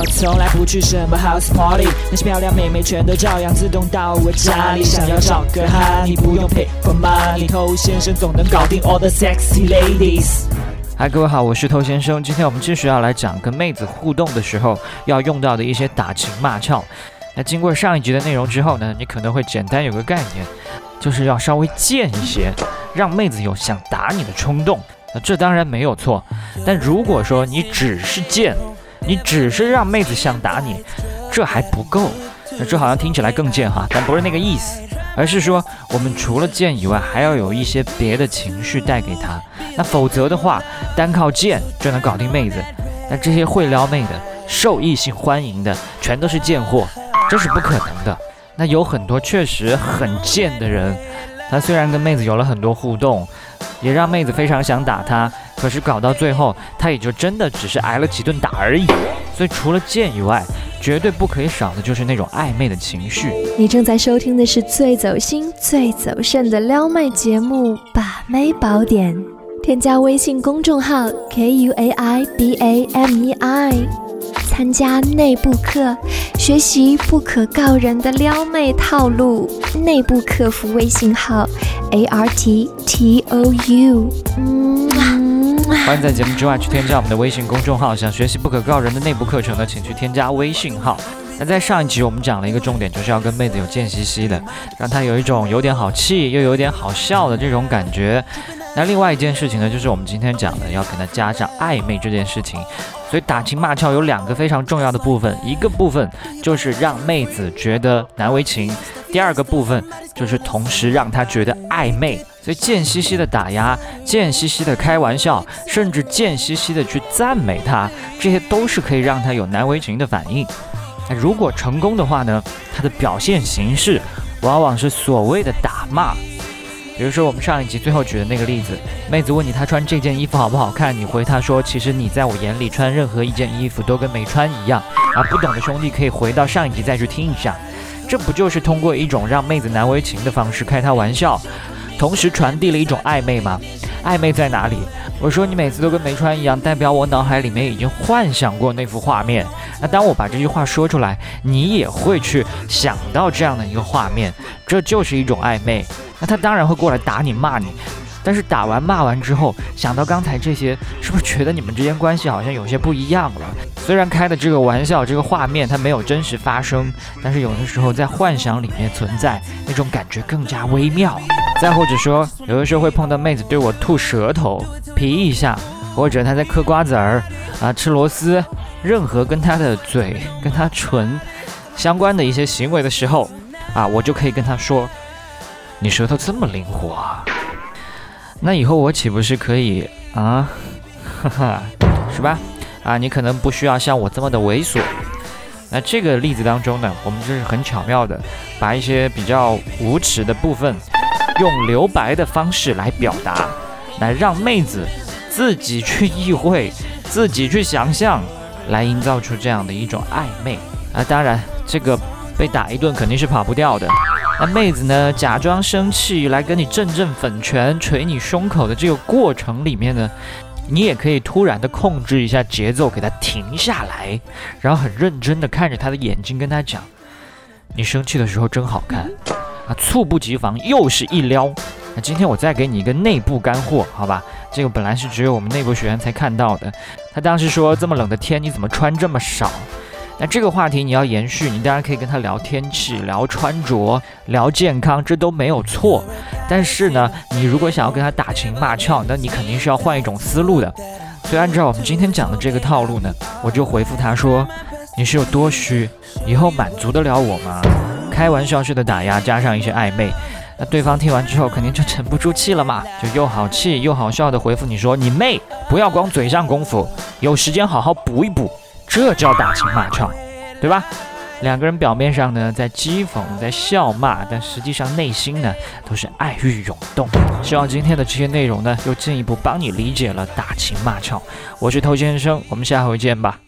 我从来不去什么 house party，那些漂亮妹妹全都照样自动到我家里。想要找个哈，你不用 pay for money，偷先生总能搞定 all the sexy ladies。嗨，各位好，我是偷先生。今天我们继续要来讲跟妹子互动的时候要用到的一些打情骂俏。那经过上一集的内容之后呢，你可能会简单有个概念，就是要稍微贱一些，让妹子有想打你的冲动。那这当然没有错，但如果说你只是贱，你只是让妹子想打你，这还不够。那这好像听起来更贱哈，但不是那个意思，而是说我们除了贱以外，还要有一些别的情绪带给她。那否则的话，单靠贱就能搞定妹子，那这些会撩妹的、受异性欢迎的，全都是贱货，这是不可能的。那有很多确实很贱的人，他虽然跟妹子有了很多互动。也让妹子非常想打他，可是搞到最后，他也就真的只是挨了几顿打而已。所以除了贱以外，绝对不可以少的就是那种暧昧的情绪。你正在收听的是最走心、最走肾的撩妹节目《把妹宝典》，添加微信公众号 k u a i b a m e i。参加内部课，学习不可告人的撩妹套路。内部客服微信号：a r t t o u。欢迎在节目之外去添加我们的微信公众号。想学习不可告人的内部课程呢，请去添加微信号。那在上一集我们讲了一个重点，就是要跟妹子有贱兮兮的，让她有一种有点好气又有点好笑的这种感觉。那另外一件事情呢，就是我们今天讲的要跟她加上暧昧这件事情。所以打情骂俏有两个非常重要的部分，一个部分就是让妹子觉得难为情，第二个部分就是同时让他觉得暧昧。所以贱兮兮的打压，贱兮兮的开玩笑，甚至贱兮兮的去赞美他，这些都是可以让他有难为情的反应。那如果成功的话呢，他的表现形式往往是所谓的打骂。比如说我们上一集最后举的那个例子，妹子问你她穿这件衣服好不好看，你回她说其实你在我眼里穿任何一件衣服都跟没穿一样啊。不懂的兄弟可以回到上一集再去听一下，这不就是通过一种让妹子难为情的方式开她玩笑，同时传递了一种暧昧吗？暧昧在哪里？我说你每次都跟没穿一样，代表我脑海里面已经幻想过那幅画面。那当我把这句话说出来，你也会去想到这样的一个画面，这就是一种暧昧。那他当然会过来打你骂你，但是打完骂完之后，想到刚才这些，是不是觉得你们之间关系好像有些不一样了？虽然开的这个玩笑，这个画面它没有真实发生，但是有的时候在幻想里面存在那种感觉更加微妙。再或者说，有的时候会碰到妹子对我吐舌头、皮一下，或者她在嗑瓜子儿啊、吃螺丝，任何跟她的嘴、跟她唇相关的一些行为的时候，啊，我就可以跟她说。你舌头这么灵活啊？那以后我岂不是可以啊？哈哈，是吧？啊，你可能不需要像我这么的猥琐。那这个例子当中呢，我们就是很巧妙的把一些比较无耻的部分，用留白的方式来表达，来让妹子自己去意会，自己去想象，来营造出这样的一种暧昧。啊，当然，这个被打一顿肯定是跑不掉的。那妹子呢？假装生气来跟你阵阵粉拳捶你胸口的这个过程里面呢，你也可以突然的控制一下节奏，给她停下来，然后很认真的看着她的眼睛，跟她讲：“你生气的时候真好看啊！”猝不及防又是一撩。那今天我再给你一个内部干货，好吧？这个本来是只有我们内部学员才看到的。他当时说：“这么冷的天，你怎么穿这么少？”那这个话题你要延续，你当然可以跟他聊天气、聊穿着、聊健康，这都没有错。但是呢，你如果想要跟他打情骂俏，那你肯定是要换一种思路的。所以按照我们今天讲的这个套路呢，我就回复他说：“你是有多虚？以后满足得了我吗？”开玩笑式的打压加上一些暧昧，那对方听完之后肯定就沉不住气了嘛，就又好气又好笑的回复你说：“你妹！不要光嘴上功夫，有时间好好补一补。”这叫打情骂俏，对吧？两个人表面上呢在讥讽、在笑骂，但实际上内心呢都是爱欲涌动。希望今天的这些内容呢，又进一步帮你理解了打情骂俏。我是偷先生，我们下回见吧。